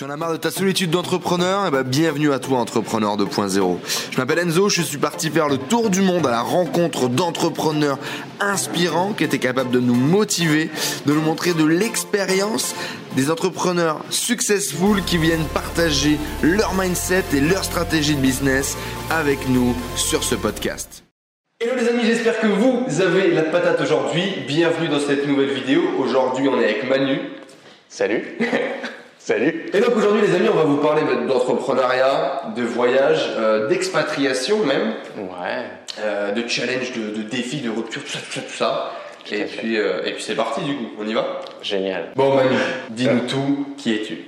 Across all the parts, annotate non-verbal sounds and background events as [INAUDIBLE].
Tu en as marre de ta solitude d'entrepreneur? Eh ben, bienvenue à toi, Entrepreneur 2.0. Je m'appelle Enzo, je suis parti faire le tour du monde à la rencontre d'entrepreneurs inspirants qui étaient capables de nous motiver, de nous montrer de l'expérience, des entrepreneurs successful qui viennent partager leur mindset et leur stratégie de business avec nous sur ce podcast. Hello les amis, j'espère que vous avez la patate aujourd'hui. Bienvenue dans cette nouvelle vidéo. Aujourd'hui, on est avec Manu. Salut. [LAUGHS] Salut. Et donc aujourd'hui, les amis, on va vous parler d'entrepreneuriat, de voyage, euh, d'expatriation même, Ouais. euh, de challenge, de, de défis, de rupture, tout ça, tout ça, tout ça. Tout Et puis, euh, et puis c'est parti du coup. On y va? Génial. Bon Manu, dis-nous tout. Qui es-tu?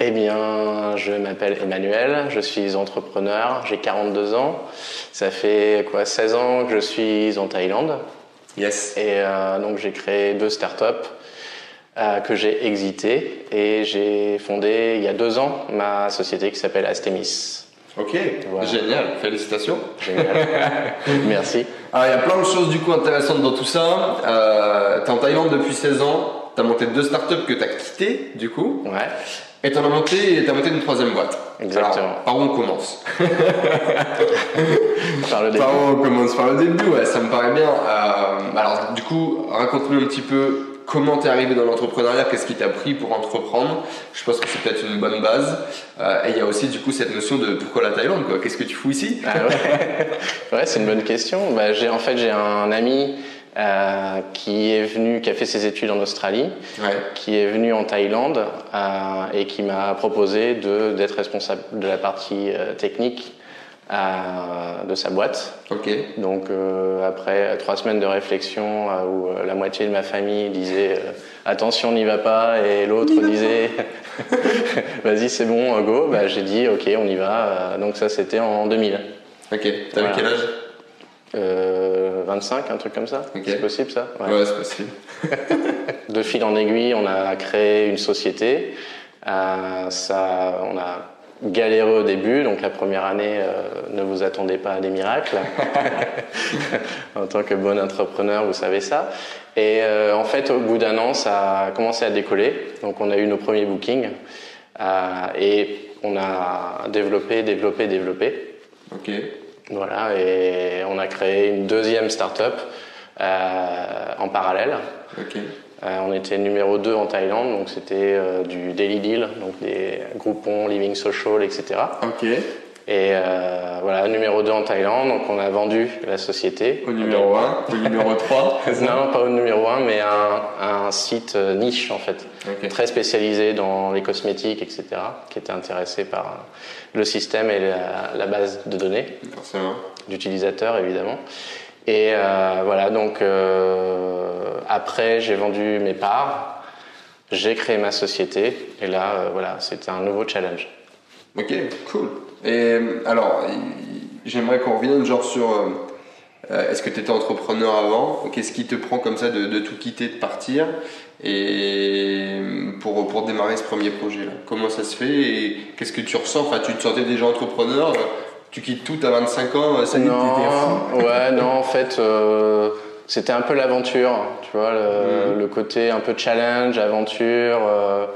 Eh bien, je m'appelle Emmanuel, je suis entrepreneur, j'ai 42 ans. Ça fait quoi 16 ans que je suis en Thaïlande. Yes. Et donc j'ai créé deux startups euh, que j'ai exitées et j'ai fondé il y a deux ans ma société qui s'appelle Astemis. Ok. Voilà. Génial. Félicitations. Génial. [LAUGHS] Merci. Alors, il y a plein de choses du coup intéressantes dans tout ça. Euh, t'es en Thaïlande depuis 16 ans. T'as monté deux startups que t'as quittées du coup. Ouais. Et t'en as monté, t'as monté une troisième boîte. Exactement. Alors, par où on commence? [LAUGHS] Par le début. Par où on commence? Par le début, ouais, ça me paraît bien. Euh, alors, du coup, raconte-nous un petit peu comment t'es arrivé dans l'entrepreneuriat, qu'est-ce qui t'a pris pour entreprendre. Je pense que c'est peut-être une bonne base. Euh, et il y a aussi du coup cette notion de pourquoi la Thaïlande, quoi. Qu'est-ce que tu fous ici Ah ouais, [LAUGHS] ouais c'est une bonne question. Bah, j'ai en fait j'ai un ami euh, qui est venu, qui a fait ses études en Australie, Ouais. qui est venu en Thaïlande euh, et qui m'a proposé d'être responsable de la partie technique de sa boîte. Donc euh, après trois semaines de réflexion euh, où euh, la moitié de ma famille disait euh, attention n'y va pas et l'autre disait [LAUGHS] vas-y c'est bon go, bah, j'ai dit ok on y va. Donc ça c'était en 2000. Ok. T'avais Voilà. quel âge? Euh, 25, un truc comme ça. C'est possible ça? Ouais. Ouais, c'est possible. De fil en aiguille, on a créé une société. Euh, ça, on a galéré au début, donc la première année, euh, ne vous attendez pas à des miracles. [LAUGHS] en tant que bon entrepreneur, vous savez ça. Et euh, en fait, au bout d'un an, ça a commencé à décoller. Donc on a eu nos premiers bookings. Euh, et on a développé, développé, développé. Ok. Voilà, et on a créé une deuxième start-up en parallèle. Ok. Euh, on était numéro 2 en Thaïlande, donc c'était euh, du daily deal, donc des groupons, living social, etc. Ok. Et euh, voilà, numéro 2 en Thaïlande, donc on a vendu la société. Au numéro 1, au numéro [LAUGHS] 3. Non, pas au numéro 1, mais un, un site niche en fait, très spécialisé dans les cosmétiques, etc., qui était intéressé par le système et la- la base de données. Forcément. d'utilisateurs évidemment. Et euh, voilà, donc euh, après j'ai vendu mes parts, j'ai créé ma société et là euh, voilà, c'était un nouveau challenge. Ok, cool. Et euh, alors, j'aimerais qu'on revienne genre sur. euh, Est-ce que tu étais entrepreneur avant? Qu'est-ce qui te prend comme ça de, de tout quitter, de partir? Et pour, pour démarrer ce premier projet-là Comment ça se fait? Et qu'est-ce que tu ressens? Enfin, tu te sentais déjà entrepreneur Tu quittes tout à 25 ans Ça fou Non, ouais, non, en fait, euh, c'était un peu l'aventure, tu vois, le, Mhm. le côté un peu challenge, aventure. euh,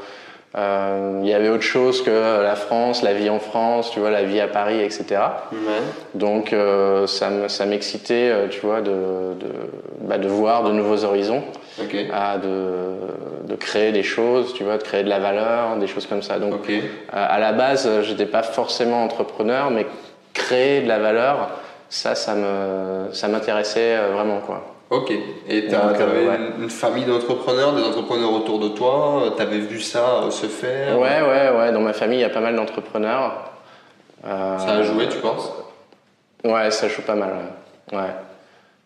euh, Il y avait autre chose que la France, la vie en France, tu vois, la vie à Paris, etc. Ouais. Donc euh, ça me- ça m'excitait, euh, tu vois, de, de, bah, de voir de nouveaux horizons, à de, de créer des choses, tu vois, de créer de la valeur, des choses comme ça. Donc euh, à la base, j'étais pas forcément entrepreneur, mais créer de la valeur, ça, ça me ça m'intéressait vraiment, quoi. Ok. Et t'avais ouais. une, famille d'entrepreneurs, des entrepreneurs autour de toi euh, T'avais vu ça euh, se faire Ouais, ouais, ouais. Dans ma famille, il y a pas mal d'entrepreneurs. Euh, Ça a joué, tu penses? Ouais, ça joue pas mal. Ouais. ouais.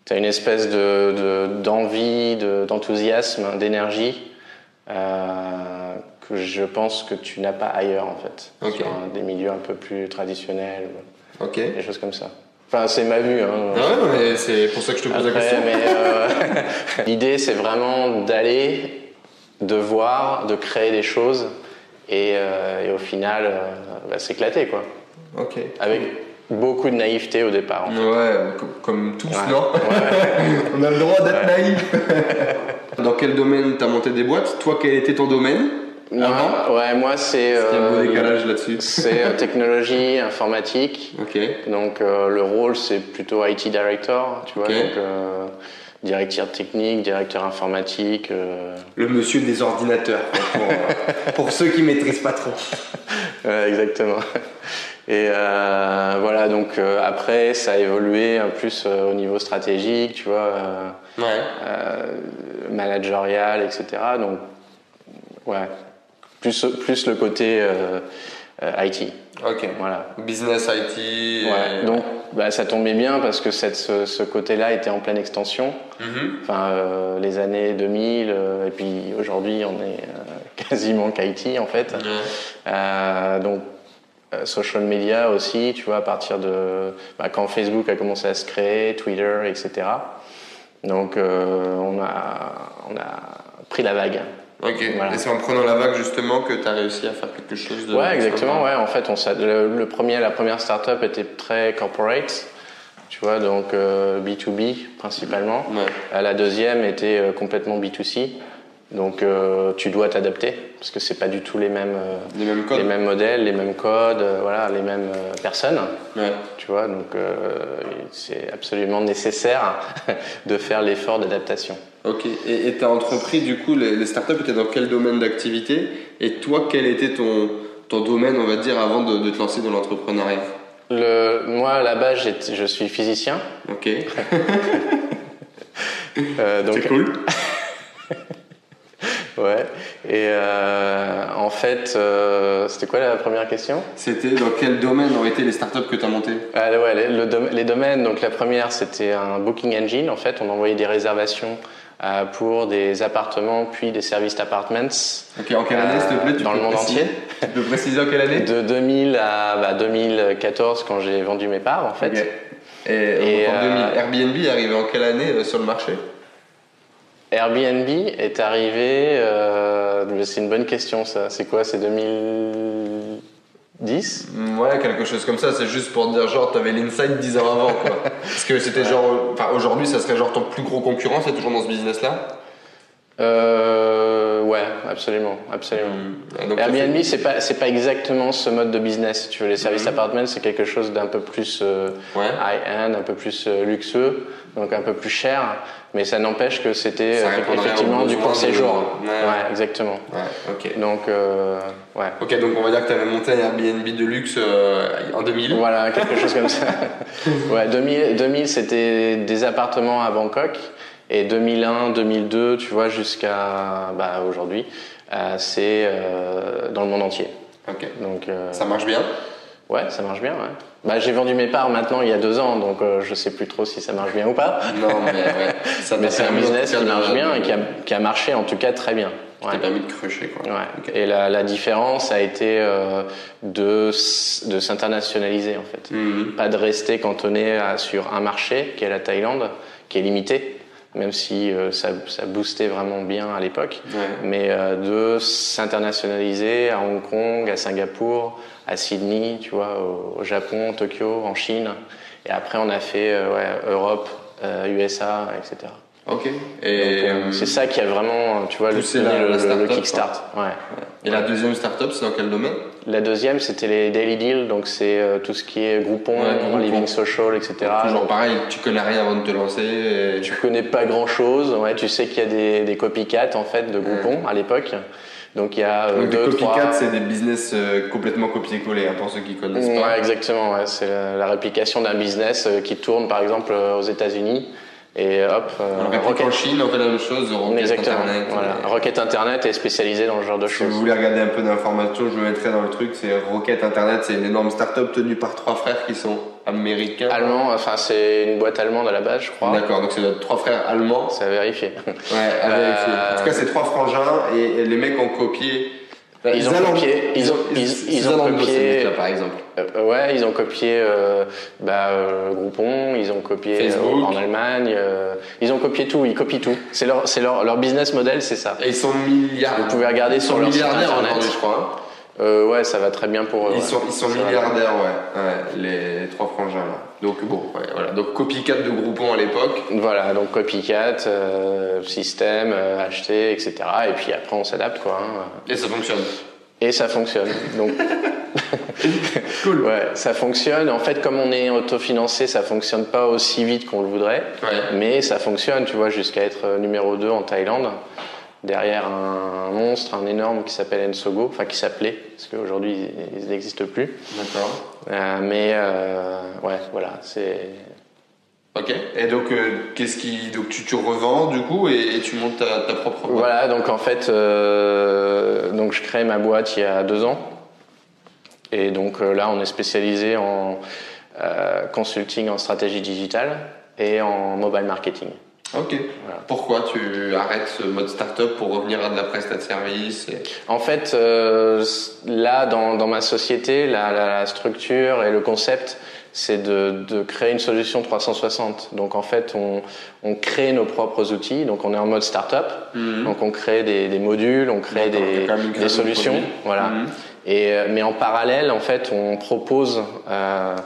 T'as une espèce de de- d'envie, de, d'enthousiasme, d'énergie euh, que je pense que tu n'as pas ailleurs en fait. Ok. Sur des milieux un peu plus traditionnels, Ok. des choses comme ça. Enfin, c'est ma vue. Hein. Ah ouais, mais c'est pour ça que je te pose la question. euh, [LAUGHS] l'idée, c'est vraiment d'aller, de voir, de créer des choses et, euh, et au final, euh, bah, s'éclater quoi. Ok. Avec beaucoup de naïveté au départ. en fait. Ouais, comme, comme tous, Ouais. non? [LAUGHS] On a le droit d'être naïf. [LAUGHS] Dans quel domaine t'as monté des boîtes? Toi, quel était ton domaine? Non, ouais, moi c'est. A un beau euh, décalage là-dessus. C'est euh, technologie, [LAUGHS] informatique. Ok. Donc euh, le rôle c'est plutôt IT director, tu vois. Ok. Donc euh, directeur technique, directeur informatique. euh, Le monsieur des ordinateurs, pour, [LAUGHS] euh, pour ceux qui maîtrisent pas trop. [LAUGHS] Ouais, exactement. Et euh, voilà, donc euh, après, ça a évolué un plus euh, au niveau stratégique, tu vois, euh, Ouais. euh, managérial, etc. Donc, ouais, plus, plus le côté euh, IT. Ok. Voilà. Business IT. Ouais, donc, bah, ça tombait bien parce que cette, ce, ce côté-là était en pleine extension. Mhm. Enfin, euh, les années 2000, euh, et puis aujourd'hui, on est euh, [LAUGHS] quasiment qu'IT en fait. Euh, donc, euh, social media aussi, tu vois, à partir de bah, quand Facebook a commencé à se créer, Twitter, etc. Donc, euh, on, a, on a pris la vague. Ok. Voilà. Et c'est en prenant la vague justement que tu as réussi à faire quelque chose de. Ouais, exactement. Ouais, en fait, on, le, le premier, la première startup était très corporate, tu vois, donc euh, B2B principalement. Ouais. Euh, La deuxième était euh, complètement B2C. Donc, euh, tu dois t'adapter parce que c'est pas du tout les mêmes, euh, Les mêmes codes. les mêmes modèles, les mêmes codes, euh, voilà, les mêmes euh, personnes. Ouais. Tu vois, donc euh, c'est absolument nécessaire [LAUGHS] de faire l'effort d'adaptation. Ok. Et tu as entrepris du coup, les, les startups étaient dans quel domaine d'activité? Et toi, quel était ton, ton domaine, on va dire, avant de, de te lancer dans l'entrepreneuriat? Le, moi, à la base, j'étais- je suis physicien. Ok. [LAUGHS] Euh, donc, C'est cool. [LAUGHS] Ouais. Et euh, en fait, euh, c'était quoi la première question? C'était dans quel domaine ont été les startups que tu as montées? Ah, ouais, les, le dom- les domaines. Donc la première, c'était un booking engine. En fait, on envoyait des réservations euh, pour des appartements puis des services apartments. Ok, en quelle année s'il te plaît tu Dans peux le monde préciser, entier. Tu peux préciser en quelle année De 2000 à bah, 2014 quand j'ai vendu mes parts en fait. Et, Et en 2000, euh, Airbnb est arrivé en quelle année euh, sur le marché? Airbnb est arrivé, c'est une bonne question ça, c'est quoi? C'est 2000 10 mm, Ouais, quelque chose comme ça. C'est juste pour dire, genre, t'avais l'inside 10 ans avant, quoi. [LAUGHS] Parce que c'était genre. Enfin, aujourd'hui, ça serait genre ton plus gros concurrent, c'est toujours dans ce business-là? Euh, Ouais, absolument, absolument. Donc, ça Airbnb, c'est pas c'est pas exactement ce mode de business. Si tu veux, les services apartments, c'est quelque chose d'un peu plus euh, Ouais. high-end, un peu plus euh, luxueux, donc un peu plus cher. Mais ça n'empêche que c'était euh, effectivement du court séjour. Ouais. Ouais, exactement. fait- Ouais, ok. Donc euh, ouais. Ok, donc on va dire que t'avais monté un Airbnb de luxe en 2000. Voilà, quelque chose comme ça. [LAUGHS] Ouais, 2000, 2000 c'était des appartements à Bangkok. Et 2001, 2002, tu vois, jusqu'à bah, aujourd'hui, euh, c'est euh, dans le monde entier. Ok. Donc, euh, Ça marche bien? Ouais, ça marche bien. Ouais. Bah, j'ai vendu mes parts maintenant il y a deux ans, donc je sais plus trop si ça marche bien ou pas. Non, mais ouais. [LAUGHS] Ça Mais c'est un business qui marche bien et qui a, qui a marché en tout cas très bien. Ouais. permis de crusher quoi. Ouais. Et la, la différence a été euh, de, de s'internationaliser en fait. Mhm. Pas de rester cantonné à- sur un marché qui est la Thaïlande, qui est limité, même si euh, ça, ça boostait vraiment bien à l'époque. Ouais. Mais euh, de s'internationaliser à Hong Kong, à Singapour, à Sydney, tu vois, au, au Japon, Tokyo, en Chine. Et après, on a fait euh, ouais, Europe, euh, USA, etc. Ok. Et, euh, c'est ça qui a vraiment, tu vois, le, la- le, la le- le start-up, kickstart. Ouais. et la deuxième startup, c'est dans quel domaine? La deuxième, c'était les daily deals, donc c'est euh, tout ce qui est Groupon, Ouais, Groupon. Living Social, etc. Toujours Donc, pareil, tu connais rien avant de te lancer. et- tu connais pas grand chose, ouais, tu sais qu'il y a des, des copycats en fait de Groupon à l'époque. Donc il y a euh, Donc, des deux, copycats, trois. c'est des business euh, complètement copier-coller, hein, pour ceux qui connaissent Ouais, pas. exactement. Ouais. C'est la, la réplication d'un business euh, qui tourne par exemple euh, aux États-Unis et hop. euh, On Rocket- en Chine, on fait la même chose, on requête Exactement. Internet. Voilà. Et- Rocket Internet est spécialisé dans ce genre de Si vous choses. voulez regarder un peu d'informations, je me mettrai dans le truc. C'est Rocket Internet, c'est une énorme start-up tenue par trois frères qui sont américains. Allemand, enfin c'est une boîte allemande à la base, je crois. D'accord, donc c'est trois frères allemands. Ça a vérifié. Ouais, à vérifier. Euh, En tout cas, c'est trois frangins et, et les mecs ont copié. Bah, Ils ont copié- ils ont- ils- ils ont copié- par exemple. Euh, ouais, ils ont copié euh, bah, euh, Groupon, ils ont copié euh, en Allemagne, euh, ils ont copié tout, ils copient tout. C'est leur, c'est leur, leur business model, c'est ça. Et ils sont milliardaires. Vous pouvez regarder Ils sur leur site internet. je crois. Euh, ouais, ça va très bien pour eux. Ils ouais. sont, ils sont milliardaires, ouais. ouais. Les trois frangins là. Donc bon, ouais, voilà. Donc copycat de Groupon à l'époque. Voilà, donc copycat, euh, système, euh, acheter, etc. Et puis après, on s'adapte, quoi. hein. Et ça fonctionne. Et ça fonctionne. Donc, [LAUGHS] Cool. ouais, ça fonctionne. En fait, comme on est autofinancé, ça fonctionne pas aussi vite qu'on le voudrait. Ouais. Mais ça fonctionne, tu vois, jusqu'à être euh, numéro 2 en Thaïlande. Derrière un monstre, un énorme qui s'appelle Ensogo, enfin qui s'appelait, parce qu'aujourd'hui ils n'existent plus. D'accord. Euh, mais euh, ouais, voilà, c'est. Ok. Et donc, euh, qu'est-ce qui, donc tu, tu revends du coup et, et tu montes ta, ta propre boîte? Voilà, donc en fait, donc je crée ma boîte il y a deux ans. Et donc là, on est spécialisé en consulting en stratégie digitale et en mobile marketing. Ok. Pourquoi tu arrêtes ce mode startup pour revenir à de la prestat de service et... En fait, euh, là, dans, dans ma société, la, la- la structure et le concept, c'est de, de créer une solution 360. Donc en fait, on, on crée nos propres outils. Donc on est en mode startup. Donc on crée des, des modules, on crée des, des solutions. Voilà. Mhm. Et, euh, mais en parallèle, en fait, on propose euh,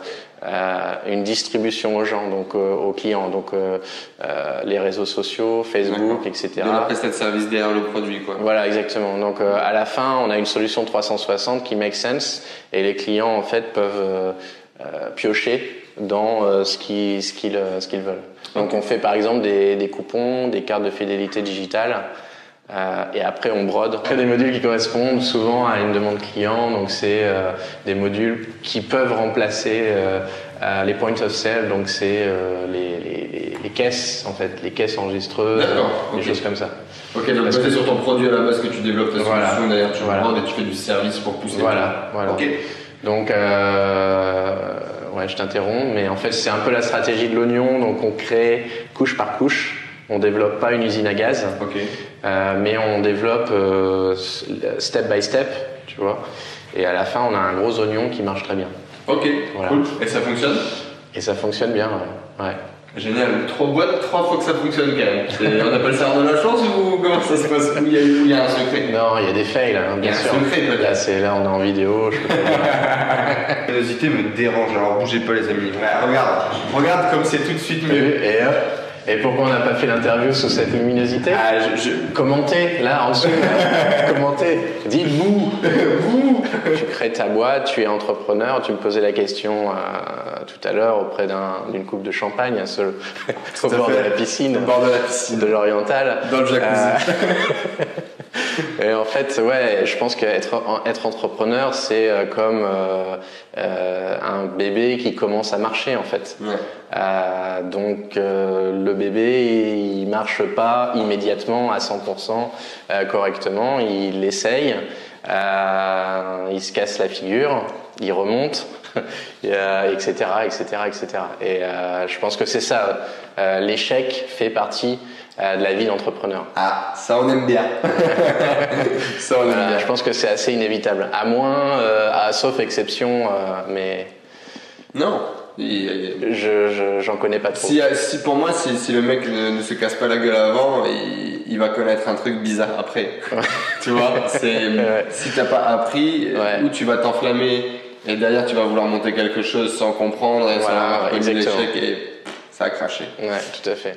une distribution aux gens, donc euh, aux clients, donc euh, euh, les réseaux sociaux, Facebook, etc. De la prestat de service derrière le produit, quoi. Voilà, exactement. Donc euh, à la fin, on a une solution 360 qui make sense et les clients en fait peuvent euh, euh, piocher dans euh, ce qu'ils ce qu'ils euh, ce qu'ils veulent. Donc on fait par exemple des, des coupons, des cartes de fidélité digitale. Euh, et après, on brode. On fait des modules qui correspondent souvent à une demande client. Donc, c'est euh, des modules qui peuvent remplacer euh, les points of sale. Donc, c'est les, les- les- les caisses, en fait, les caisses enregistreuses, des choses comme ça. Ok, donc basé que- sur ton produit à la base que tu développes ta Voilà. solution, d'ailleurs tu Voilà. et tu fais du service pour pousser. Voilà, voilà. Ok. Donc, euh, ouais, je t'interromps, mais en fait, c'est un peu la stratégie de l'oignon. Donc, on crée couche par couche. On développe pas une usine à gaz, Ok. Euh, mais on développe euh, step by step, tu vois. Et à la fin, on a un gros oignon qui marche très bien. Ok. Voilà. Cool. Et ça fonctionne? Et ça fonctionne bien, ouais. ouais. Génial. Trois boîtes, trois fois que ça fonctionne quand même. On appelle ça de la chance ou comment ça se passe? Il y a, il y a un secret? Non, il y a des fails, hein, Il y a bien un sûr. secret, peut-être. Là, c'est là, on est en vidéo. La [LAUGHS] curiosité me dérange, alors bougez pas les amis. Regarde, regarde comme c'est tout de suite mieux. et. Et pourquoi on n'a pas fait l'interview sous cette luminosité Ah, je, je- Commentez, là, en dessous. [LAUGHS] Commentez. Dites vous. vous. Tu crées ta boîte, tu es entrepreneur. Tu me posais la question euh, tout à l'heure auprès d'un- d'une coupe de champagne, un [LAUGHS] seul, au à bord de la piscine. Au bord de la piscine. De l'Oriental. Dans le jacuzzi. Euh, [LAUGHS] et en fait, ouais, je pense qu'être être entrepreneur, c'est euh, comme euh, euh, un bébé qui commence à marcher, en fait. Ouais. Euh, donc euh, le bébé il marche pas immédiatement à 100% euh, correctement, il essaye, euh, il se casse la figure, il remonte, [LAUGHS] et, euh, etc., etc., etc. Et euh, je pense que c'est ça, euh, l'échec fait partie euh, de la vie d'entrepreneur. Ah, ça on aime bien. [LAUGHS] ça on aime bien. je pense que c'est assez inévitable, à moins, euh, à, sauf exception, euh, mais Non. Je je- j'en connais pas trop. Si, si pour moi, si, si le mec ne, ne se casse pas la gueule avant, il, il va connaître un truc bizarre après. [LAUGHS] tu vois, c'est [LAUGHS] Ouais. si t'as pas appris, Ouais. ou tu vas t'enflammer et derrière tu vas vouloir monter quelque chose sans comprendre et Voilà, sans l'échec et ça a craché. Ouais, tout à fait.